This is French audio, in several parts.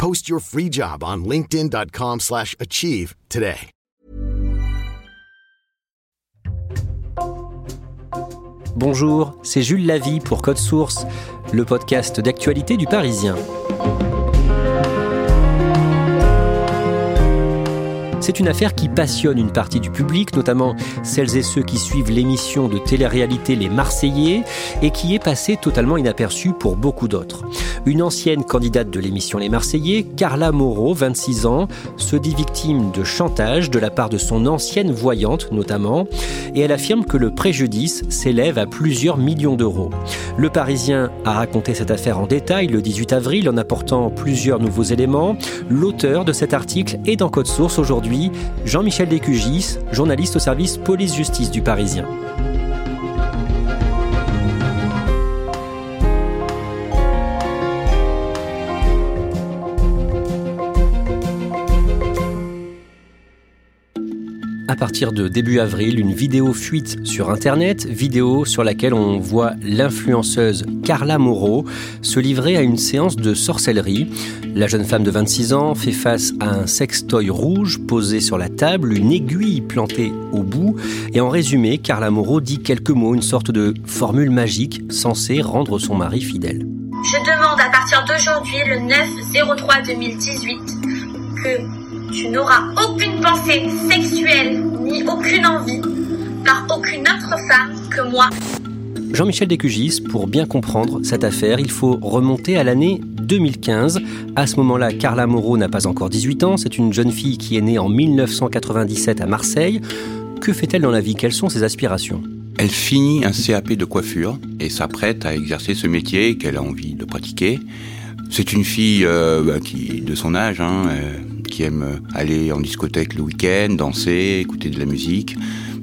Post your free job on linkedin.com slash achieve today. Bonjour, c'est Jules Lavie pour Code Source, le podcast d'actualité du Parisien. C'est une affaire qui passionne une partie du public, notamment celles et ceux qui suivent l'émission de télé-réalité Les Marseillais, et qui est passée totalement inaperçue pour beaucoup d'autres. Une ancienne candidate de l'émission Les Marseillais, Carla Moreau, 26 ans, se dit victime de chantage de la part de son ancienne voyante notamment, et elle affirme que le préjudice s'élève à plusieurs millions d'euros. Le Parisien a raconté cette affaire en détail le 18 avril en apportant plusieurs nouveaux éléments. L'auteur de cet article est dans Code Source aujourd'hui Jean-Michel Descugis, journaliste au service police-justice du Parisien. Partir de début avril une vidéo fuite sur Internet, vidéo sur laquelle on voit l'influenceuse Carla Moreau se livrer à une séance de sorcellerie. La jeune femme de 26 ans fait face à un sextoy rouge posé sur la table, une aiguille plantée au bout, et en résumé, Carla Moreau dit quelques mots, une sorte de formule magique censée rendre son mari fidèle. Je demande à partir d'aujourd'hui, le 9-03-2018, que tu n'auras aucune pensée sexuelle ni aucune envie par aucune autre femme que moi. Jean-Michel Descugis, pour bien comprendre cette affaire, il faut remonter à l'année 2015. À ce moment-là, Carla Moreau n'a pas encore 18 ans. C'est une jeune fille qui est née en 1997 à Marseille. Que fait-elle dans la vie? Quelles sont ses aspirations? Elle finit un CAP de coiffure et s'apprête à exercer ce métier qu'elle a envie de pratiquer. C'est une fille euh, bah, qui, de son âge, hein, euh, qui aime aller en discothèque le week-end, danser, écouter de la musique.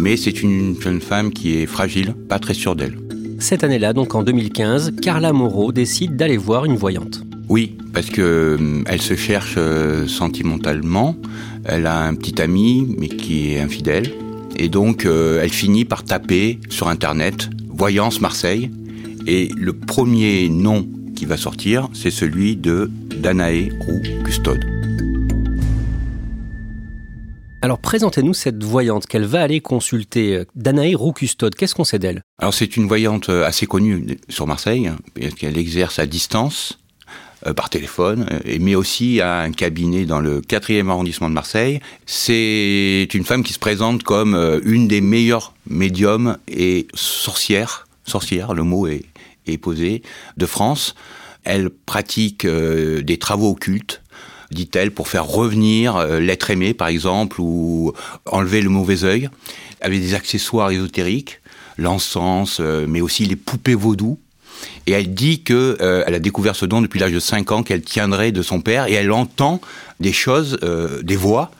Mais c'est une jeune femme qui est fragile, pas très sûre d'elle. Cette année-là, donc en 2015, Carla Moreau décide d'aller voir une voyante. Oui, parce que euh, elle se cherche euh, sentimentalement. Elle a un petit ami, mais qui est infidèle. Et donc, euh, elle finit par taper sur Internet Voyance Marseille. Et le premier nom qui va sortir, c'est celui de Danae Roux Custode. Alors présentez-nous cette voyante qu'elle va aller consulter. Euh, Danae Roux-Custode, qu'est-ce qu'on sait d'elle? Alors c'est une voyante euh, assez connue sur Marseille, hein, qu'elle exerce à distance euh, par téléphone, mais aussi à un cabinet dans le 4e arrondissement de Marseille. C'est une femme qui se présente comme une des meilleures médiums et sorcières, sorcière, le mot est posé, de France. Elle pratique des travaux occultes, dit-elle, pour faire revenir euh, l'être aimé, par exemple, ou enlever le mauvais œil, avec des accessoires ésotériques, l'encens, euh, mais aussi les poupées vaudou. Et elle dit que euh, elle a découvert ce don depuis l'âge de 5 ans qu'elle tiendrait de son père, et elle entend des choses, des voix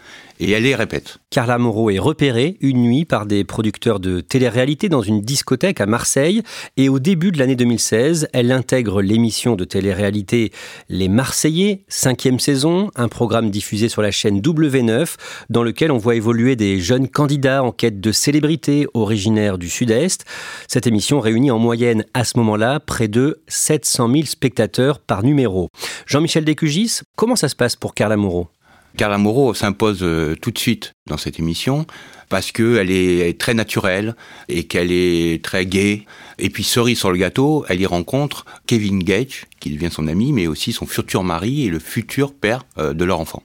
et elle les répète. Carla Moreau est repérée une nuit par des producteurs de télé-réalité dans une discothèque à Marseille et au début de l'année 2016, elle intègre l'émission de télé-réalité Les Marseillais, cinquième saison, un programme diffusé sur la chaîne W9 dans lequel on voit évoluer des jeunes candidats en quête de célébrité originaires du Sud-Est. Cette émission réunit en moyenne à ce moment-là près de 700 000 spectateurs par numéro. Jean-Michel Descugis, comment ça se passe pour Carla Moreau? Carla Moreau s'impose euh, tout de suite dans cette émission parce qu'elle est très naturelle et qu'elle est très gaie. Et puis, cerise sur le gâteau, elle y rencontre Kevin Gage, qui devient son ami, mais aussi son futur mari et le futur père euh, de leur enfant.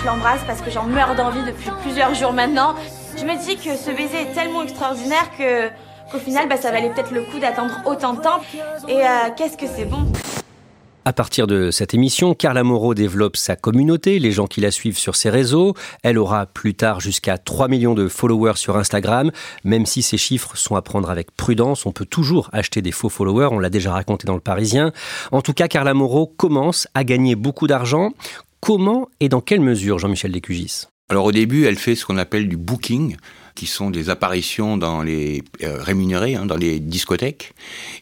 je l'embrasse parce que j'en meurs d'envie depuis plusieurs jours maintenant. Je me dis que ce baiser est tellement extraordinaire que qu'au final, bah, ça valait peut-être le coup d'attendre autant de temps. Et euh, qu'est-ce que c'est bon? À partir de cette émission, Carla Moreau développe sa communauté, les gens qui la suivent sur ses réseaux. Elle aura plus tard jusqu'à 3 millions de followers sur Instagram. Même si ces chiffres sont à prendre avec prudence, on peut toujours acheter des faux followers, on l'a déjà raconté dans le Parisien. En tout cas, Carla Moreau commence à gagner beaucoup d'argent. Comment et dans quelle mesure, Jean-Michel Descugis? Alors au début, elle fait ce qu'on appelle du booking qui sont des apparitions dans les euh, rémunérées, hein, dans les discothèques.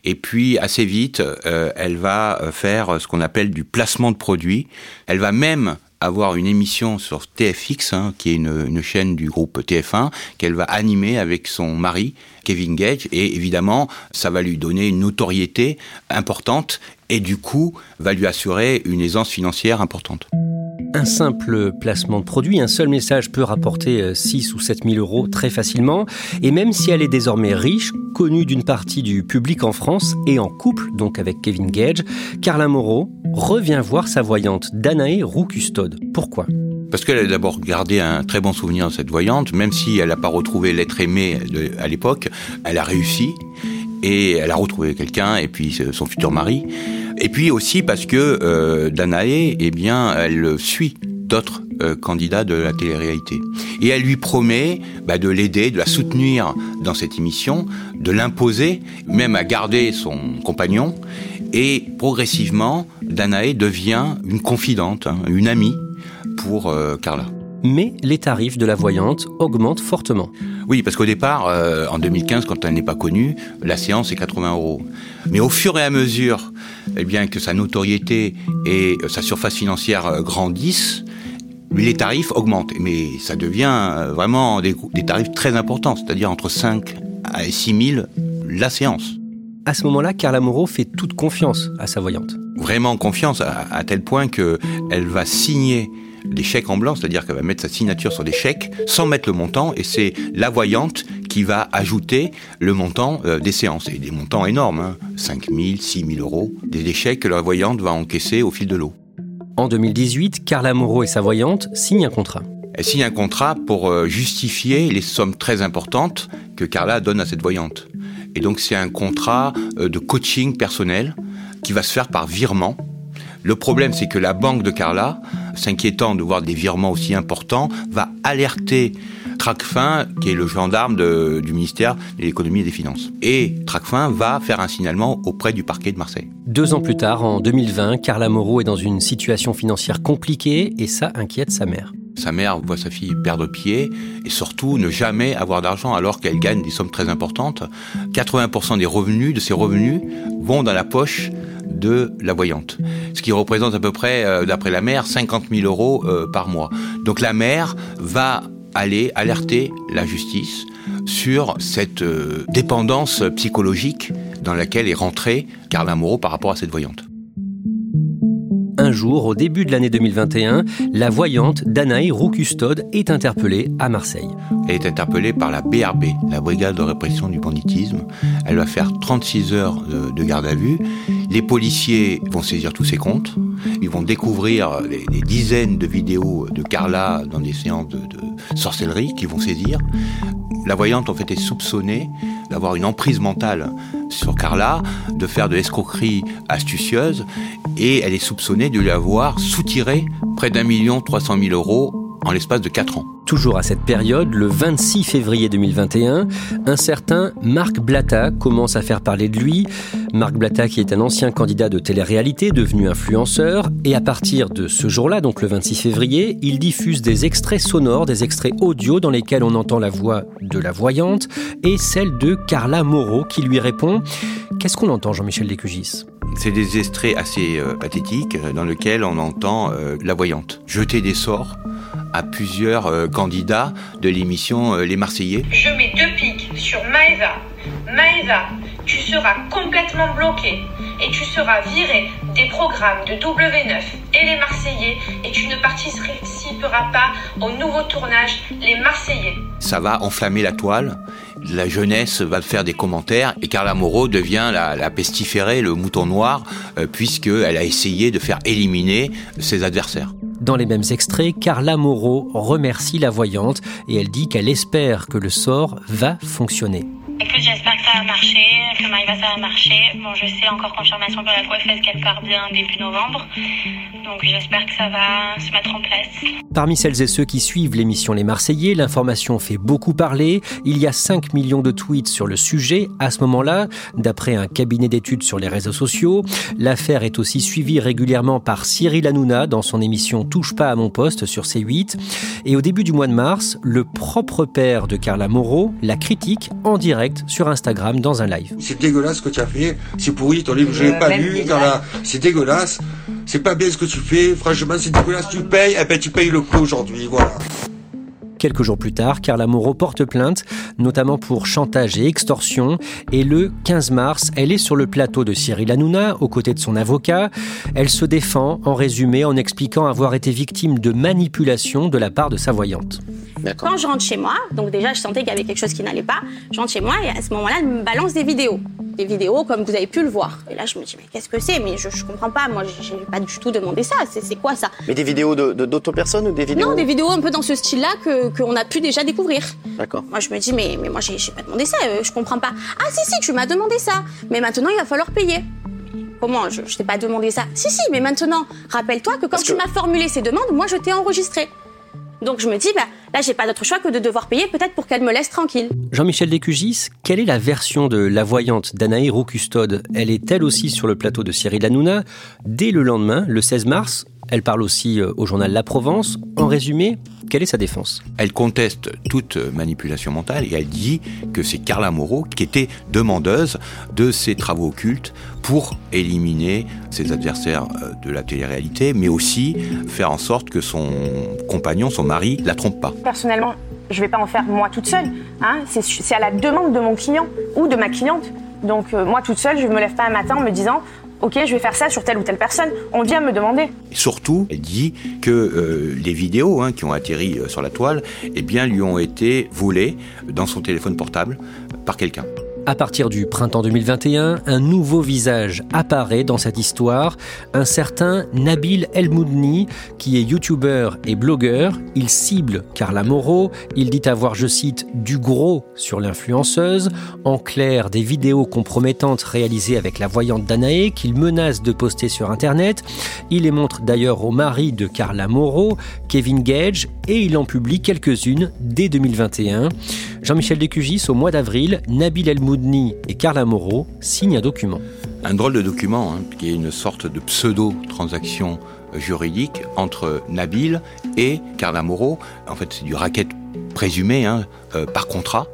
Et puis assez vite, euh, elle va faire ce qu'on appelle du placement de produits. Elle va même avoir une émission sur TFX, hein, qui est une, une, chaîne du groupe TF1, qu'elle va animer avec son mari, Kevin Gage. Et évidemment, ça va lui donner une notoriété importante et du coup, va lui assurer une aisance financière importante un simple placement de produit, un seul message peut rapporter 6 euh, ou 7 000 euros très facilement. Et même si elle est désormais riche, connue d'une partie du public en France et en couple, donc avec Kevin Gage, Carla Moreau revient voir sa voyante Danae Roux-Custode. Pourquoi? Parce qu'elle a d'abord gardé un très bon souvenir de cette voyante, même si elle n'a pas retrouvé l'être aimé à l'époque, elle a réussi et elle a retrouvé quelqu'un et puis son futur mari. Et puis aussi parce que euh, Danae, eh bien, elle suit d'autres euh, candidats de la télé-réalité. Et elle lui promet bah, de l'aider, de la soutenir dans cette émission, de l'imposer, même à garder son compagnon. Et progressivement, Danae devient une confidente, hein, une amie pour euh, Carla mais les tarifs de la voyante augmentent fortement. Oui, parce qu'au départ, euh, en 2015, quand elle n'est pas connue, la séance est 80 euros. Mais au fur et à mesure eh bien, que sa notoriété et sa surface financière euh, grandissent, les tarifs augmentent. Mais ça devient euh, vraiment des, tarifs très importants, c'est-à-dire entre 5 à 6 000 la séance. À ce moment-là, Carla Moreau fait toute confiance à sa voyante. Vraiment confiance, à, à tel point qu'elle va signer des chèques en blanc, c'est-à-dire qu'elle va mettre sa signature sur des chèques sans mettre le montant, et c'est la voyante qui va ajouter le montant euh, des séances, et des montants énormes, hein, 5 000, 6 000 euros, des chèques que la voyante va encaisser au fil de l'eau. En 2018, Carla Moreau et sa voyante signent un contrat. Elle signe un contrat pour euh, justifier les sommes très importantes que Carla donne à cette voyante. Et donc c'est un contrat euh, de coaching personnel qui va se faire par virement le problème, c'est que la banque de Carla, s'inquiétant de voir des virements aussi importants, va alerter Tracfin, qui est le gendarme du ministère de l'économie et des finances. Et Tracfin va faire un signalement auprès du parquet de Marseille. Deux ans plus tard, en 2020, Carla Moreau est dans une situation financière compliquée et ça inquiète sa mère. Sa mère voit sa fille perdre pied et surtout ne jamais avoir d'argent alors qu'elle gagne des sommes très importantes. 80% des revenus, de ses revenus, vont dans la poche de la voyante, ce qui représente à peu près, euh, d'après la mère, 50 000 euros euh, par mois. Donc la mère va aller alerter la justice sur cette euh, dépendance psychologique dans laquelle est rentrée Carla Moreau par rapport à cette voyante un jour, au début de l'année 2021, la voyante Danaï Roux-Custode est interpellée à Marseille. Elle est interpellée par la BRB, la Brigade de répression du banditisme. Elle va faire 36 heures de, garde à vue. Les policiers vont saisir tous ses comptes. Ils vont découvrir des dizaines de vidéos de Carla dans des séances de, de sorcellerie qu'ils vont saisir. La voyante en fait est soupçonnée d'avoir une emprise mentale sur Carla, de faire de l'escroquerie astucieuse, et elle est soupçonnée de lui avoir soutiré près d'un million trois cent mille euros en l'espace de 4 ans. Toujours à cette période, le 26 février 2021, un certain Marc Blatta commence à faire parler de lui. Marc Blatta qui est un ancien candidat de télé-réalité devenu influenceur et à partir de ce jour-là, donc le 26 février, il diffuse des extraits sonores, des extraits audio dans lesquels on entend la voix de la voyante et celle de Carla Moreau qui lui répond. Qu'est-ce qu'on entend Jean-Michel Descugis? C'est des extraits assez euh, pathétiques euh, dans lesquels on entend euh, la voyante jeter des sorts à plusieurs euh, candidats de l'émission euh, Les Marseillais. Je mets deux pics sur Maëva. Maëva, tu seras complètement bloqué et tu seras viré des programmes de W9 et Les Marseillais et tu ne participeras pas au nouveau tournage Les Marseillais. Ça va enflammer la toile la jeunesse va faire des commentaires et Carla Moreau devient la, pestiférée, le mouton noir, euh, puisqu'elle a essayé de faire éliminer ses adversaires. Dans les mêmes extraits, Carla Moreau remercie la voyante et elle dit qu'elle espère que le sort va fonctionner. Bon, je sais encore confirmation la coiffeuse qu'elle part bien début novembre. Donc j'espère que ça va se mettre en place. Parmi celles et ceux qui suivent l'émission Les Marseillais, l'information fait beaucoup parler. Il y a 5 millions de tweets sur le sujet à ce moment-là, d'après un cabinet d'études sur les réseaux sociaux. L'affaire est aussi suivie régulièrement par Cyril Hanouna dans son émission Touche pas à mon poste sur C8. Et au début du mois de mars, le propre père de Carla Moreau la critique en direct sur Instagram dans un live. C'est dégueulasse ce que tu as fait, c'est pourri, ton livre je l'ai pas lu, c'est dégueulasse, c'est pas bien ce que tu fais, franchement c'est dégueulasse, tu payes, et eh ben tu payes le prix aujourd'hui, voilà. Quelques jours plus tard, Carla Moreau porte plainte, notamment pour chantage et extorsion. Et le 15 mars, elle est sur le plateau de Cyril Hanouna, aux côtés de son avocat. Elle se défend, en résumé, en expliquant avoir été victime de manipulation de la part de sa voyante. Quand je rentre chez moi, donc déjà je sentais qu'il y avait quelque chose qui n'allait pas, je rentre chez moi et à ce moment-là, elle me balance des vidéos. Des vidéos comme vous avez pu le voir. Et là, je me dis, mais qu'est-ce que c'est? Mais je, je comprends pas, moi, j'ai pas du tout demandé ça. C'est quoi ça? Mais des vidéos d'autres de, personnes ou des vidéos? Non, des vidéos un peu dans ce style-là qu'on a pu déjà découvrir. D'accord. Moi, je me dis, mais, mais moi, j'ai pas demandé ça, euh, je comprends pas. Ah, si, si, tu m'as demandé ça. Mais maintenant, il va falloir payer. Comment? Je, je t'ai pas demandé ça. Si, si, mais maintenant, rappelle-toi que quand tu m'as formulé ces demandes, moi, je t'ai enregistré. Donc je me dis, bah, là, j'ai pas d'autre choix que de devoir payer peut-être pour qu'elle me laisse tranquille. Jean-Michel Descugis, quelle est la version de La Voyante d'Anaï Custode Elle est elle aussi sur le plateau de Cyril Hanouna. Dès le lendemain, le 16 mars, elle parle aussi euh, au journal La Provence. En résumé, quelle est sa défense? Elle conteste toute manipulation mentale et elle dit que c'est Carla Moreau qui était demandeuse de ces travaux occultes pour éliminer ses adversaires euh, de la télé-réalité, mais aussi faire en sorte que son compagnon, son mari, la trompe pas. Personnellement, je ne vais pas en faire moi toute seule. Hein. C'est à la demande de mon client ou de ma cliente. Donc euh, moi toute seule, je ne me lève pas un matin en me disant ok, je vais faire ça sur telle ou telle personne. On vient me demander. surtout, elle dit que euh, les vidéos hein, qui ont atterri euh, sur la toile, eh bien, lui ont été volées dans son téléphone portable par quelqu'un. À partir du printemps 2021, un nouveau visage apparaît dans cette histoire, un certain Nabil Elmoudni, qui est youtubeur et blogueur. Il cible Carla Moreau, il dit avoir, je cite, du gros sur l'influenceuse, en clair des vidéos compromettantes réalisées avec la voyante Danae qu'il menace de poster sur Internet. Il les montre d'ailleurs au mari de Carla Moreau, Kevin Gage, et il en publie quelques-unes dès 2021. Jean-Michel Descugis, au mois d'avril, Nabil El-Moudni et Carla Moreau signent un document. Un drôle de document, hein, qui est une sorte de pseudo-transaction juridique entre Nabil et Carla Moreau. En fait, c'est du racket présumé hein, euh, par contrat,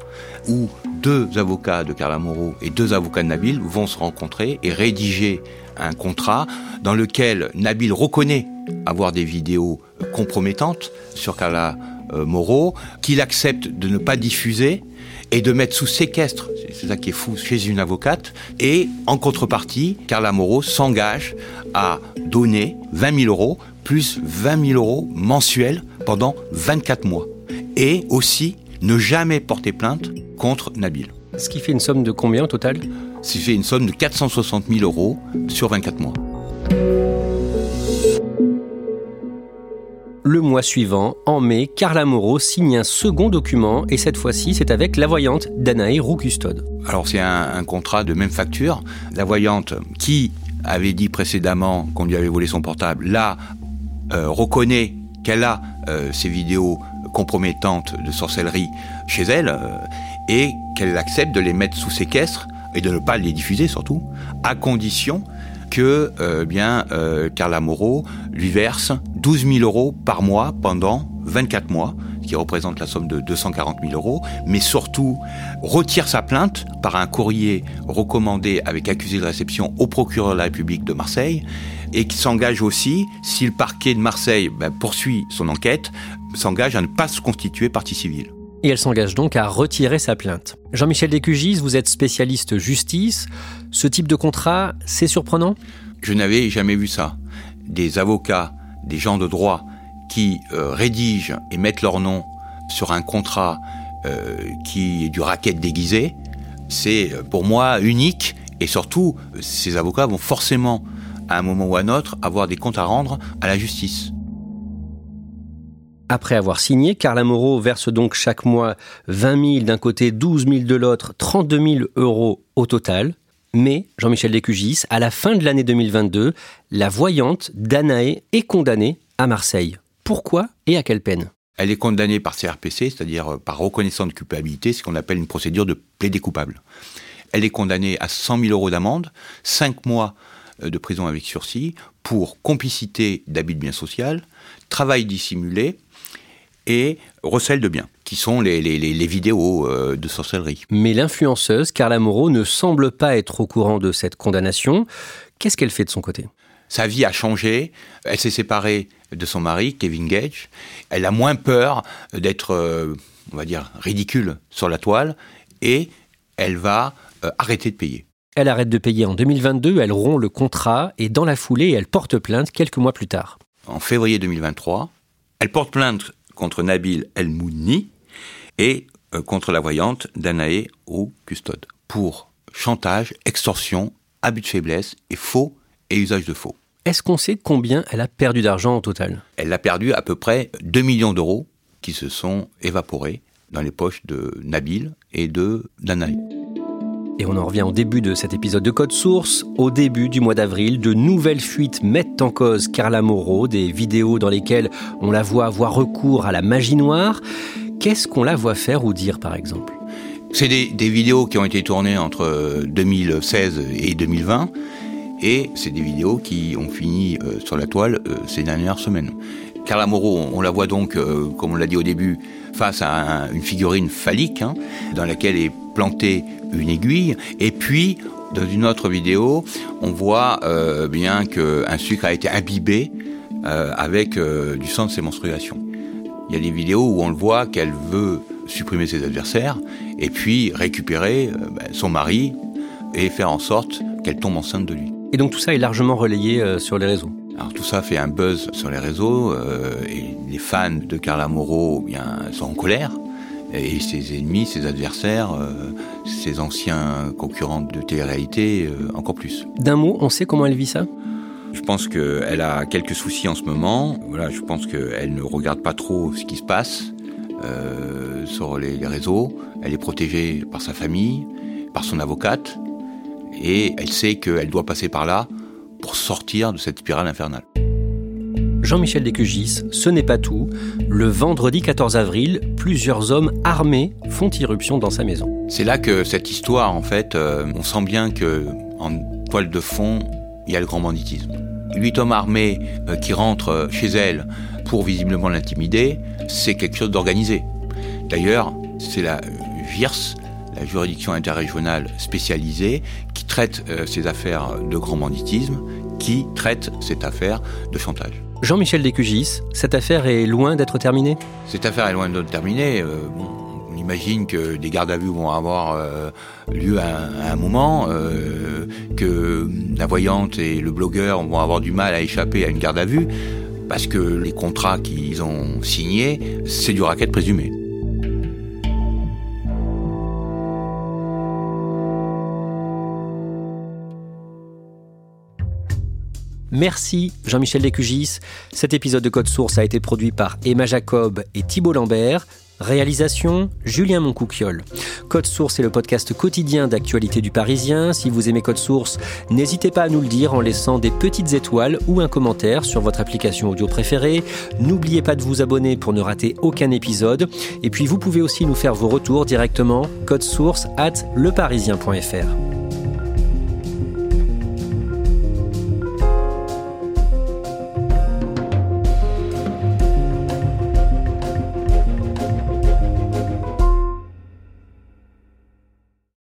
où deux avocats de Carla Moreau et deux avocats de Nabil vont se rencontrer et rédiger un contrat dans lequel Nabil reconnaît avoir des vidéos compromettantes sur Carla euh, Moreau, qu'il accepte de ne pas diffuser et de mettre sous séquestre, c'est ça qui est fou, chez une avocate, et en contrepartie, Carla Moreau s'engage à donner 20 000 euros, plus 20 000 euros mensuels pendant 24 mois. Et aussi, ne jamais porter plainte contre Nabil. Ce qui fait une somme de combien au total? Ce qui fait une somme de 460 000 euros sur 24 mois. Le mois suivant, en mai, Carla Moreau signe un second document et cette fois-ci, c'est avec la voyante Danae Roux-Custode. Alors c'est un, contrat de même facture. La voyante qui avait dit précédemment qu'on lui avait volé son portable, là, euh, reconnaît qu'elle a euh, ces vidéos compromettantes de sorcellerie chez elle euh, et qu'elle accepte de les mettre sous séquestre et de ne pas les diffuser surtout, à condition que euh, bien euh, Carla Moreau lui verse 12 000 euros par mois pendant 24 mois, ce qui représente la somme de 240 000 euros, mais surtout retire sa plainte par un courrier recommandé avec accusé de réception au procureur de la République de Marseille, et qui s'engage aussi, si le parquet de Marseille ben, poursuit son enquête, s'engage à ne pas se constituer partie civile et elle s'engage donc à retirer sa plainte. Jean-Michel Descugis, vous êtes spécialiste justice. Ce type de contrat, c'est surprenant? Je n'avais jamais vu ça. Des avocats, des gens de droit qui euh, rédigent et mettent leur nom sur un contrat euh, qui est du racket déguisé, c'est euh, pour moi unique et surtout, ces avocats vont forcément, à un moment ou à un autre, avoir des comptes à rendre à la justice. Après avoir signé, Carla Moreau verse donc chaque mois 20 000 d'un côté, 12 000 de l'autre, 32 000 euros au total. Mais, Jean-Michel Descugis, à la fin de l'année 2022, la voyante Danae est condamnée à Marseille. Pourquoi et à quelle peine? Elle est condamnée par CRPC, c'est-à-dire euh, par reconnaissance de culpabilité, ce qu'on appelle une procédure de plaidé coupable. Elle est condamnée à 100 000 euros d'amende, 5 mois euh, de prison avec sursis pour complicité d'abus de biens social, travail dissimulé et recel de biens, qui sont les, vidéos euh, de sorcellerie. Mais l'influenceuse Carla Moreau ne semble pas être au courant de cette condamnation. Qu'est-ce qu'elle fait de son côté? Sa vie a changé. Elle s'est séparée de son mari, Kevin Gage. Elle a moins peur d'être, euh, on va dire, ridicule sur la toile. Et elle va arrêter de payer. Elle arrête de payer en 2022, elle rompt le contrat et dans la foulée, elle porte plainte quelques mois plus tard. En février 2023, elle porte plainte contre Nabil El Mouni et euh, contre la voyante Danae ou Custode pour chantage, extorsion, abus de faiblesse et faux et usage de faux. Est-ce qu'on sait combien elle a perdu d'argent au total? Elle a perdu à peu près 2 millions d'euros qui se sont évaporés dans les poches de Nabil et de Danae. Et on en revient au début de cet épisode de Code Source. Au début du mois d'avril, de nouvelles fuites mettent en cause Carla Moreau, des vidéos dans lesquelles on la voit avoir recours à la magie noire. Qu'est-ce qu'on la voit faire ou dire par exemple? C'est des, vidéos qui ont été tournées entre 2016 et 2020. Et c'est des vidéos qui ont fini euh, sur la toile euh, ces dernières semaines. Carla Moreau, on la voit donc, euh, comme on l'a dit au début, face à une figurine phallique, hein, dans laquelle est plantée une aiguille, et puis dans une autre vidéo, on voit euh, bien qu'un sucre a été imbibé euh, avec euh, du sang de ses menstruations. Il y a des vidéos où on le voit qu'elle veut supprimer ses adversaires et puis récupérer ben, son mari et faire en sorte qu'elle tombe enceinte de lui. Et donc tout ça est largement relayé sur les réseaux alors tout ça fait un buzz sur les réseaux et les fans de Carla Moreau eh bien, sont en colère et ses ennemis, ses adversaires, euh, ses anciens concurrents de télé-réalité euh, encore plus. D'un mot, on sait comment elle vit ça? Je pense qu'elle a quelques soucis en ce moment. Voilà, je pense qu'elle ne regarde pas trop ce qui se passe euh, sur les, les, réseaux. Elle est protégée par sa famille, par son avocate, et elle sait qu'elle doit passer par là pour sortir de cette spirale infernale. Jean-Michel Descugis, ce n'est pas tout. Le vendredi 14 avril, plusieurs hommes armés font irruption dans sa maison. C'est là que cette histoire, en fait, euh, on sent bien que en toile de fond, il y a le grand banditisme. Huit hommes armés euh, qui rentrent chez elle pour visiblement l'intimider, c'est quelque chose d'organisé. D'ailleurs, c'est la VIRS, la juridiction interrégionale spécialisée, qui traite euh, ces affaires de grand banditisme, qui traite cette affaire de chantage. Jean-Michel Descugis, cette affaire est loin d'être terminée? Cette affaire est loin d'être terminée. Euh, imagine que des gardes à vue vont avoir euh, lieu à, un moment, euh, que la voyante et le blogueur vont avoir du mal à échapper à une garde à vue, parce que les contrats qu'ils ont signés, c'est du racket présumé. Merci Jean-Michel Descugis. Cet épisode de Code Source a été produit par Emma Jacob et Thibault Lambert. Réalisation Julien Moncouquiole. Code Source est le podcast quotidien d'actualité du Parisien. Si vous aimez Code Source, n'hésitez pas à nous le dire en laissant des petites étoiles ou un commentaire sur votre application audio préférée. N'oubliez pas de vous abonner pour ne rater aucun épisode. Et puis vous pouvez aussi nous faire vos retours directement code source at leparisien.fr.